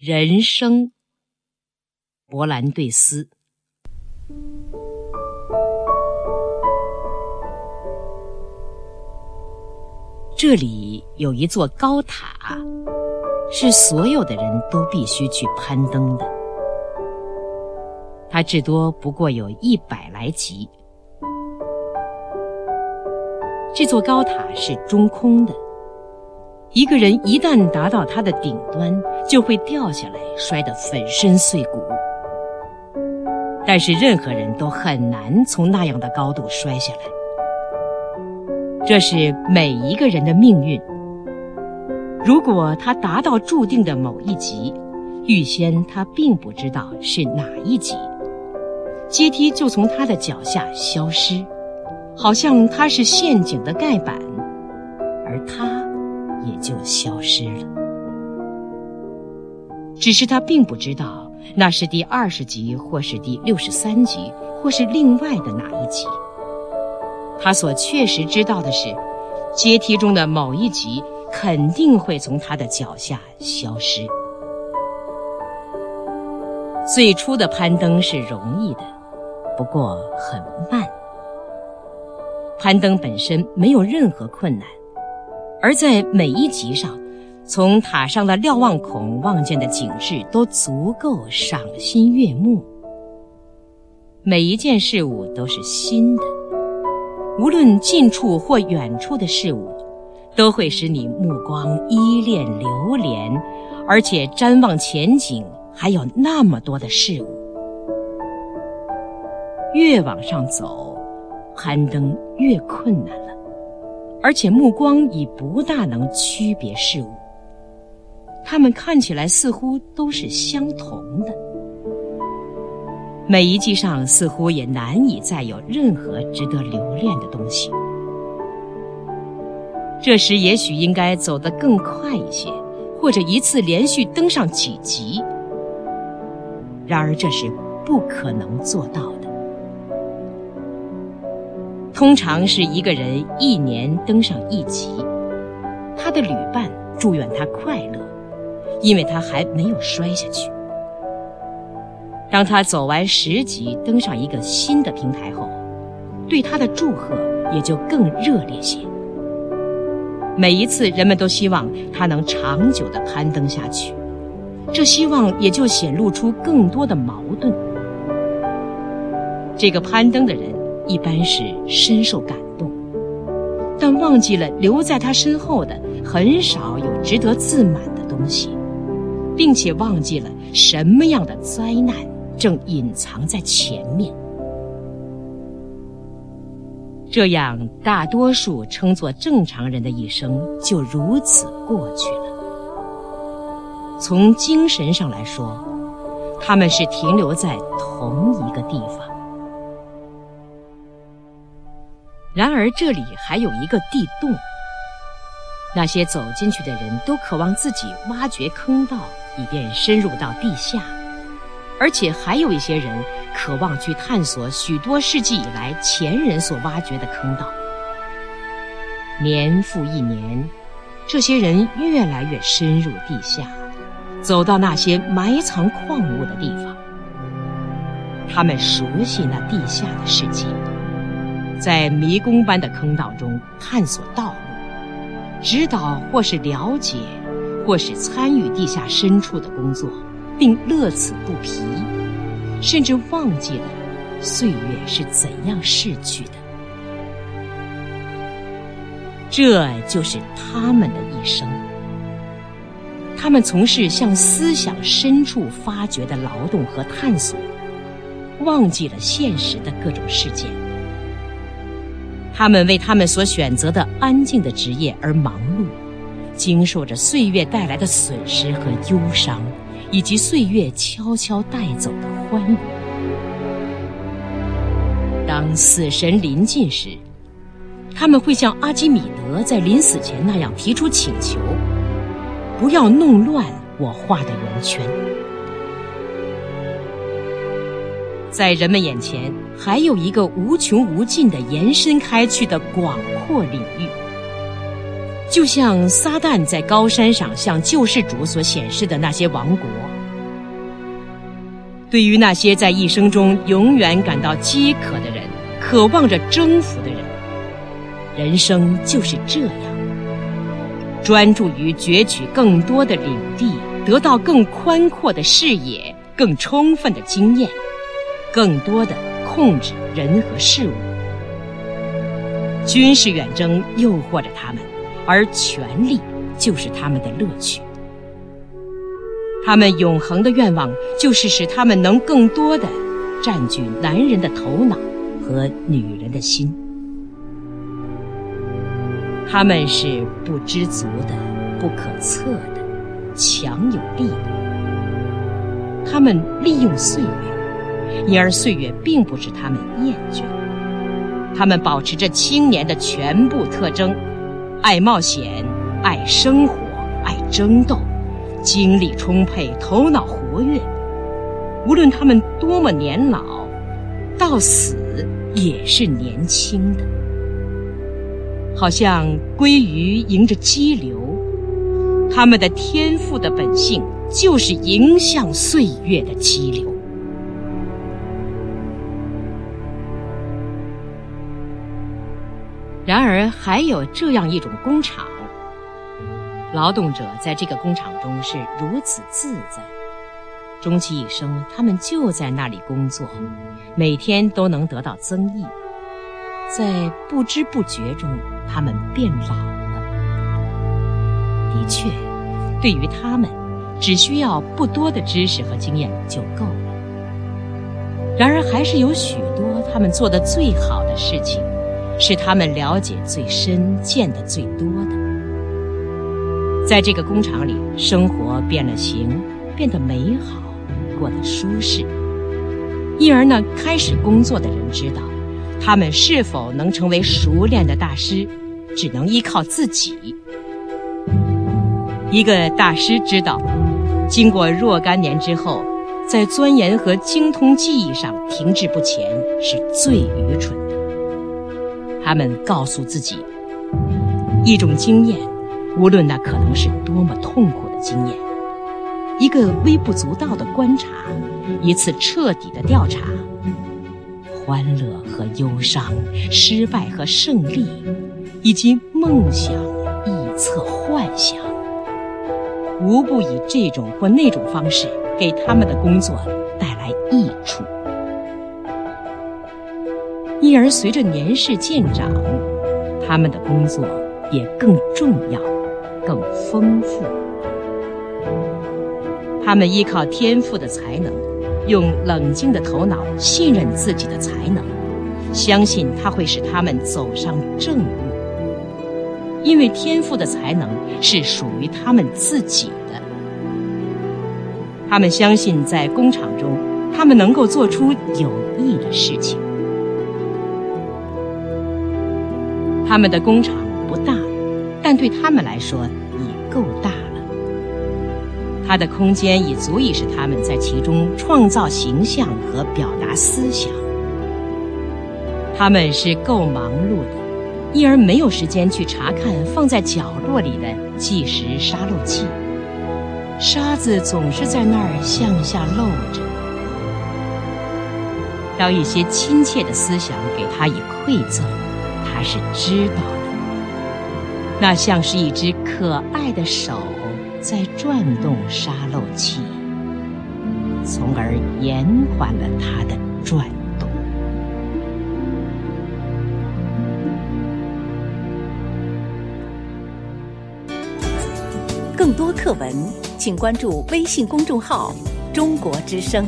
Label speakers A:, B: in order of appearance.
A: 人生，勃兰对斯。这里有一座高塔，是所有的人都必须去攀登的。它至多不过有一百来级。这座高塔是中空的。一个人一旦达到它的顶端，就会掉下来，摔得粉身碎骨。但是任何人都很难从那样的高度摔下来。这是每一个人的命运。如果他达到注定的某一级，预先他并不知道是哪一级，阶梯就从他的脚下消失，好像它是陷阱的盖板，而他。也就消失了。只是他并不知道那是第二十集，或是第六十三集，或是另外的哪一集。他所确实知道的是，阶梯中的某一集肯定会从他的脚下消失。最初的攀登是容易的，不过很慢。攀登本身没有任何困难。而在每一集上，从塔上的瞭望孔望见的景致都足够赏心悦目。每一件事物都是新的，无论近处或远处的事物，都会使你目光依恋流连，而且瞻望前景还有那么多的事物。越往上走，攀登越困难。而且目光已不大能区别事物，它们看起来似乎都是相同的。每一季上似乎也难以再有任何值得留恋的东西。这时也许应该走得更快一些，或者一次连续登上几级。然而这是不可能做到的。通常是一个人一年登上一级，他的旅伴祝愿他快乐，因为他还没有摔下去。当他走完十级，登上一个新的平台后，对他的祝贺也就更热烈些。每一次，人们都希望他能长久的攀登下去，这希望也就显露出更多的矛盾。这个攀登的人。一般是深受感动，但忘记了留在他身后的很少有值得自满的东西，并且忘记了什么样的灾难正隐藏在前面。这样，大多数称作正常人的一生就如此过去了。从精神上来说，他们是停留在同一个地方。然而，这里还有一个地洞。那些走进去的人都渴望自己挖掘坑道，以便深入到地下；而且还有一些人渴望去探索许多世纪以来前人所挖掘的坑道。年复一年，这些人越来越深入地下，走到那些埋藏矿物的地方。他们熟悉那地下的世界。在迷宫般的坑道中探索道路，指导或是了解，或是参与地下深处的工作，并乐此不疲，甚至忘记了岁月是怎样逝去的。这就是他们的一生。他们从事向思想深处发掘的劳动和探索，忘记了现实的各种事件。他们为他们所选择的安静的职业而忙碌，经受着岁月带来的损失和忧伤，以及岁月悄悄带走的欢愉。当死神临近时，他们会像阿基米德在临死前那样提出请求：“不要弄乱我画的圆圈。”在人们眼前，还有一个无穷无尽的延伸开去的广阔领域。就像撒旦在高山上向救世主所显示的那些王国。对于那些在一生中永远感到饥渴的人，渴望着征服的人，人生就是这样：专注于攫取更多的领地，得到更宽阔的视野、更充分的经验，更多的控制人和事物。军事远征诱惑着他们，而权力就是他们的乐趣。他们永恒的愿望就是使他们能更多的占据男人的头脑和女人的心。他们是不知足的、不可测的、强有力的。他们利用岁月，因而岁月并不使他们厌倦。他们保持着青年的全部特征：爱冒险、爱生活、爱争斗。精力充沛，头脑活跃。无论他们多么年老，到死也是年轻的。好像鲑鱼迎着激流，他们的天赋的本性就是迎向岁月的激流。然而，还有这样一种工厂。劳动者在这个工厂中是如此自在，终其一生，他们就在那里工作，每天都能得到增益，在不知不觉中，他们变老了。的确，对于他们，只需要不多的知识和经验就够了。然而，还是有许多他们做的最好的事情，是他们了解最深、见得最多的。在这个工厂里，生活变了形，变得美好，过得舒适。因而呢，开始工作的人知道，他们是否能成为熟练的大师，只能依靠自己。一个大师知道，经过若干年之后，在钻研和精通技艺上停滞不前是最愚蠢的。他们告诉自己，一种经验。无论那可能是多么痛苦的经验，一个微不足道的观察，一次彻底的调查，欢乐和忧伤，失败和胜利，以及梦想、臆测、幻想，无不以这种或那种方式给他们的工作带来益处。因而，随着年事渐长，他们的工作也更重要。更丰富。他们依靠天赋的才能，用冷静的头脑信任自己的才能，相信他会使他们走上正路。因为天赋的才能是属于他们自己的。他们相信在工厂中，他们能够做出有益的事情。他们的工厂不大。但对他们来说已够大了，它的空间已足以使他们在其中创造形象和表达思想。他们是够忙碌的，因而没有时间去查看放在角落里的计时沙漏器，沙子总是在那儿向下漏着。当一些亲切的思想给他以馈赠，他是知道的。那像是一只可爱的手在转动沙漏器，从而延缓了它的转动。
B: 更多课文，请关注微信公众号“中国之声”。